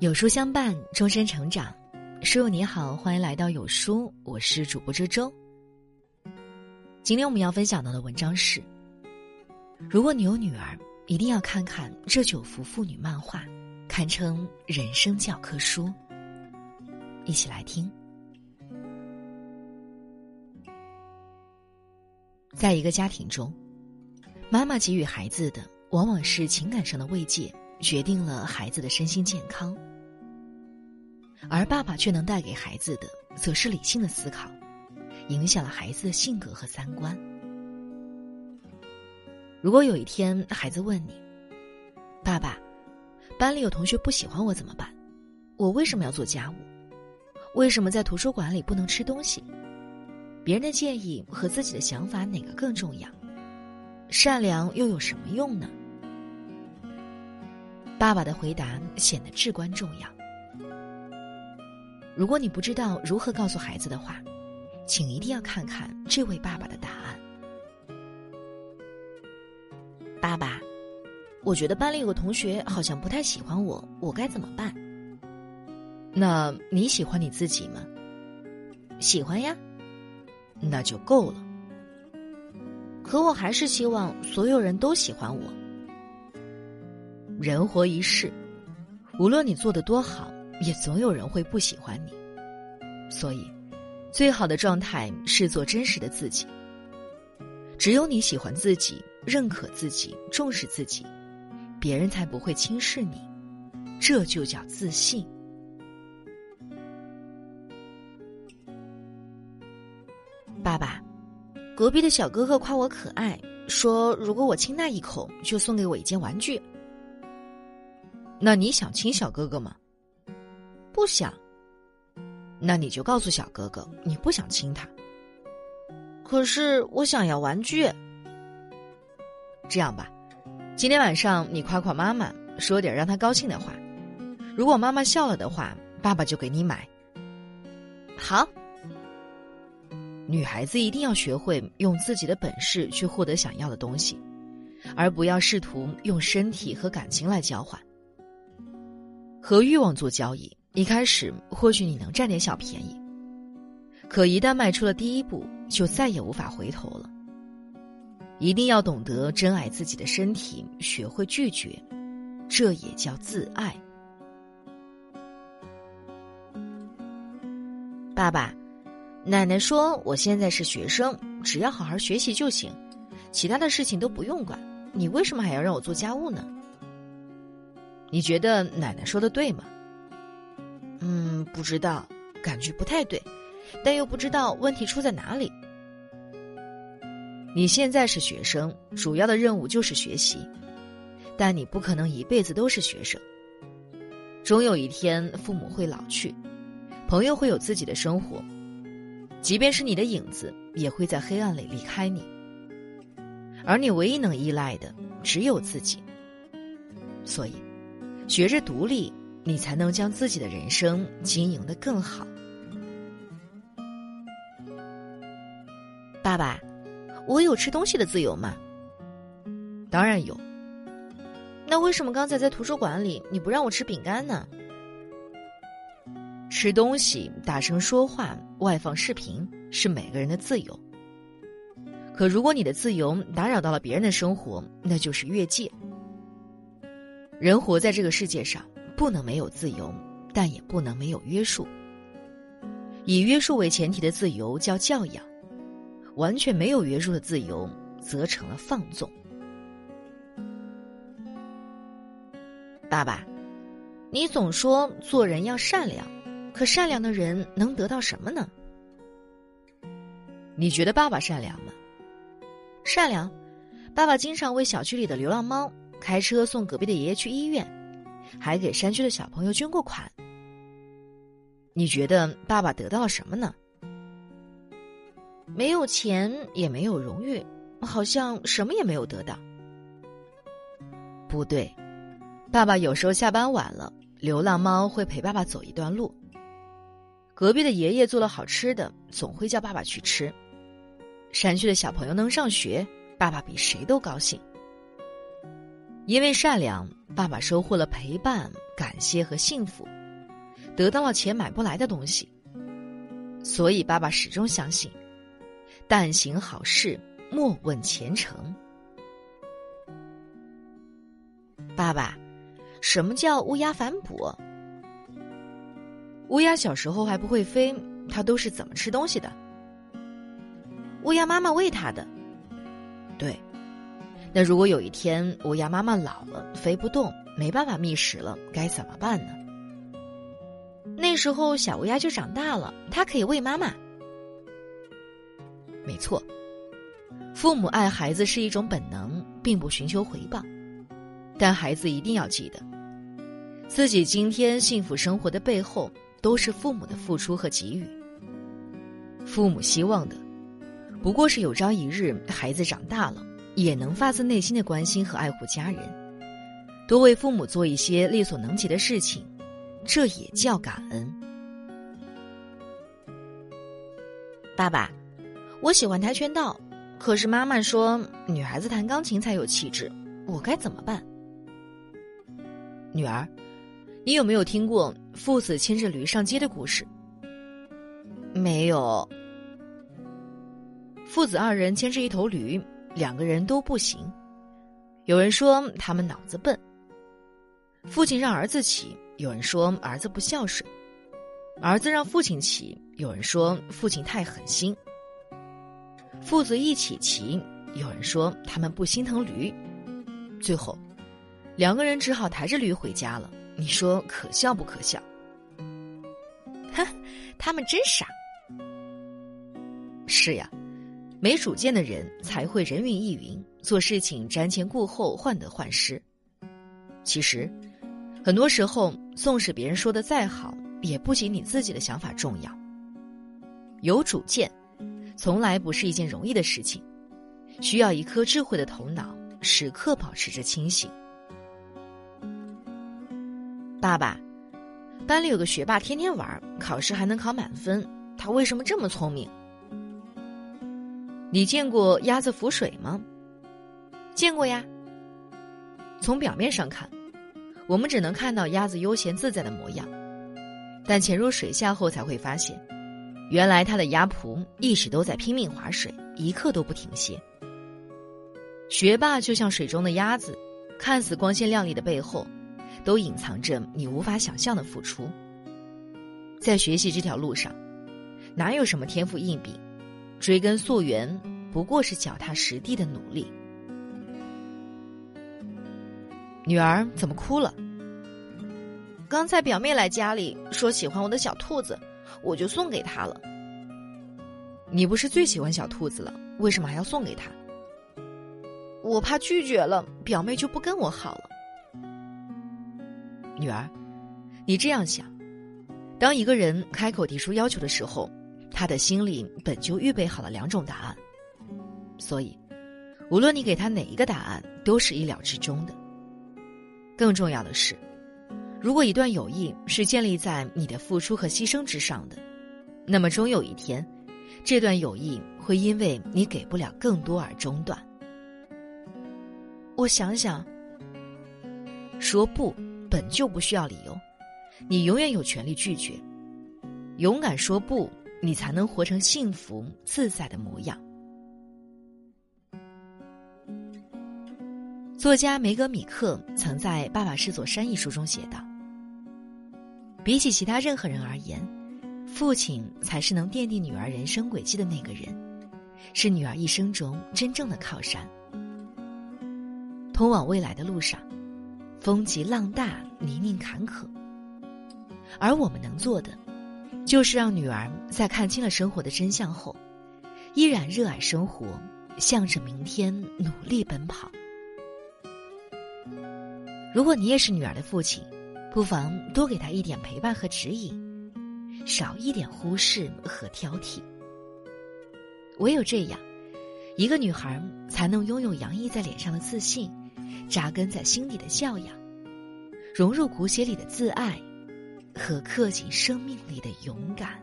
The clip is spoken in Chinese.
有书相伴，终身成长。书友你好，欢迎来到有书，我是主播周周。今天我们要分享到的文章是：如果你有女儿，一定要看看这九幅妇女漫画，堪称人生教科书。一起来听。在一个家庭中，妈妈给予孩子的往往是情感上的慰藉，决定了孩子的身心健康。而爸爸却能带给孩子的，则是理性的思考，影响了孩子的性格和三观。如果有一天孩子问你：“爸爸，班里有同学不喜欢我怎么办？我为什么要做家务？为什么在图书馆里不能吃东西？别人的建议和自己的想法哪个更重要？善良又有什么用呢？”爸爸的回答显得至关重要。如果你不知道如何告诉孩子的话，请一定要看看这位爸爸的答案。爸爸，我觉得班里有个同学好像不太喜欢我，我该怎么办？那你喜欢你自己吗？喜欢呀，那就够了。可我还是希望所有人都喜欢我。人活一世，无论你做的多好。也总有人会不喜欢你，所以，最好的状态是做真实的自己。只有你喜欢自己、认可自己、重视自己，别人才不会轻视你，这就叫自信。爸爸，隔壁的小哥哥夸我可爱，说如果我亲他一口，就送给我一件玩具。那你想亲小哥哥吗？不想，那你就告诉小哥哥你不想亲他。可是我想要玩具。这样吧，今天晚上你夸夸妈妈，说点让她高兴的话。如果妈妈笑了的话，爸爸就给你买。好。女孩子一定要学会用自己的本事去获得想要的东西，而不要试图用身体和感情来交换。和欲望做交易。一开始或许你能占点小便宜，可一旦迈出了第一步，就再也无法回头了。一定要懂得珍爱自己的身体，学会拒绝，这也叫自爱。爸爸，奶奶说我现在是学生，只要好好学习就行，其他的事情都不用管。你为什么还要让我做家务呢？你觉得奶奶说的对吗？嗯，不知道，感觉不太对，但又不知道问题出在哪里。你现在是学生，主要的任务就是学习，但你不可能一辈子都是学生。终有一天，父母会老去，朋友会有自己的生活，即便是你的影子，也会在黑暗里离开你。而你唯一能依赖的，只有自己。所以，学着独立。你才能将自己的人生经营的更好。爸爸，我有吃东西的自由吗？当然有。那为什么刚才在图书馆里你不让我吃饼干呢？吃东西、大声说话、外放视频是每个人的自由。可如果你的自由打扰到了别人的生活，那就是越界。人活在这个世界上。不能没有自由，但也不能没有约束。以约束为前提的自由叫教养，完全没有约束的自由则成了放纵。爸爸，你总说做人要善良，可善良的人能得到什么呢？你觉得爸爸善良吗？善良，爸爸经常为小区里的流浪猫开车送隔壁的爷爷去医院。还给山区的小朋友捐过款。你觉得爸爸得到了什么呢？没有钱，也没有荣誉，好像什么也没有得到。不对，爸爸有时候下班晚了，流浪猫会陪爸爸走一段路。隔壁的爷爷做了好吃的，总会叫爸爸去吃。山区的小朋友能上学，爸爸比谁都高兴。因为善良，爸爸收获了陪伴、感谢和幸福，得到了钱买不来的东西。所以，爸爸始终相信：但行好事，莫问前程。爸爸，什么叫乌鸦反哺？乌鸦小时候还不会飞，它都是怎么吃东西的？乌鸦妈妈喂它的。那如果有一天乌鸦妈妈老了，飞不动，没办法觅食了，该怎么办呢？那时候小乌鸦就长大了，它可以喂妈妈。没错，父母爱孩子是一种本能，并不寻求回报。但孩子一定要记得，自己今天幸福生活的背后，都是父母的付出和给予。父母希望的，不过是有朝一日孩子长大了。也能发自内心的关心和爱护家人，多为父母做一些力所能及的事情，这也叫感恩。爸爸，我喜欢跆拳道，可是妈妈说女孩子弹钢琴才有气质，我该怎么办？女儿，你有没有听过父子牵着驴上街的故事？没有。父子二人牵着一头驴。两个人都不行，有人说他们脑子笨。父亲让儿子骑，有人说儿子不孝顺；儿子让父亲骑，有人说父亲太狠心。父子一起骑，有人说他们不心疼驴。最后，两个人只好抬着驴回家了。你说可笑不可笑？哈，他们真傻。是呀。没主见的人才会人云亦云，做事情瞻前顾后，患得患失。其实，很多时候，纵使别人说的再好，也不及你自己的想法重要。有主见，从来不是一件容易的事情，需要一颗智慧的头脑，时刻保持着清醒。爸爸，班里有个学霸，天天玩，考试还能考满分，他为什么这么聪明？你见过鸭子浮水吗？见过呀。从表面上看，我们只能看到鸭子悠闲自在的模样，但潜入水下后才会发现，原来它的鸭蹼一直都在拼命划水，一刻都不停歇。学霸就像水中的鸭子，看似光鲜亮丽的背后，都隐藏着你无法想象的付出。在学习这条路上，哪有什么天赋异禀？追根溯源，不过是脚踏实地的努力。女儿怎么哭了？刚才表妹来家里说喜欢我的小兔子，我就送给她了。你不是最喜欢小兔子了，为什么还要送给她？我怕拒绝了，表妹就不跟我好了。女儿，你这样想：当一个人开口提出要求的时候。他的心里本就预备好了两种答案，所以，无论你给他哪一个答案，都是意料之中的。更重要的是，如果一段友谊是建立在你的付出和牺牲之上的，那么终有一天，这段友谊会因为你给不了更多而中断。我想想，说不本就不需要理由，你永远有权利拒绝，勇敢说不。你才能活成幸福自在的模样。作家梅格米克曾在《爸爸是座山》一书中写道：“比起其他任何人而言，父亲才是能奠定女儿人生轨迹的那个人，是女儿一生中真正的靠山。通往未来的路上，风急浪大，泥泞坎坷，而我们能做的。”就是让女儿在看清了生活的真相后，依然热爱生活，向着明天努力奔跑。如果你也是女儿的父亲，不妨多给她一点陪伴和指引，少一点忽视和挑剔。唯有这样，一个女孩才能拥有洋溢在脸上的自信，扎根在心底的教养，融入骨血里的自爱。和刻进生命里的勇敢。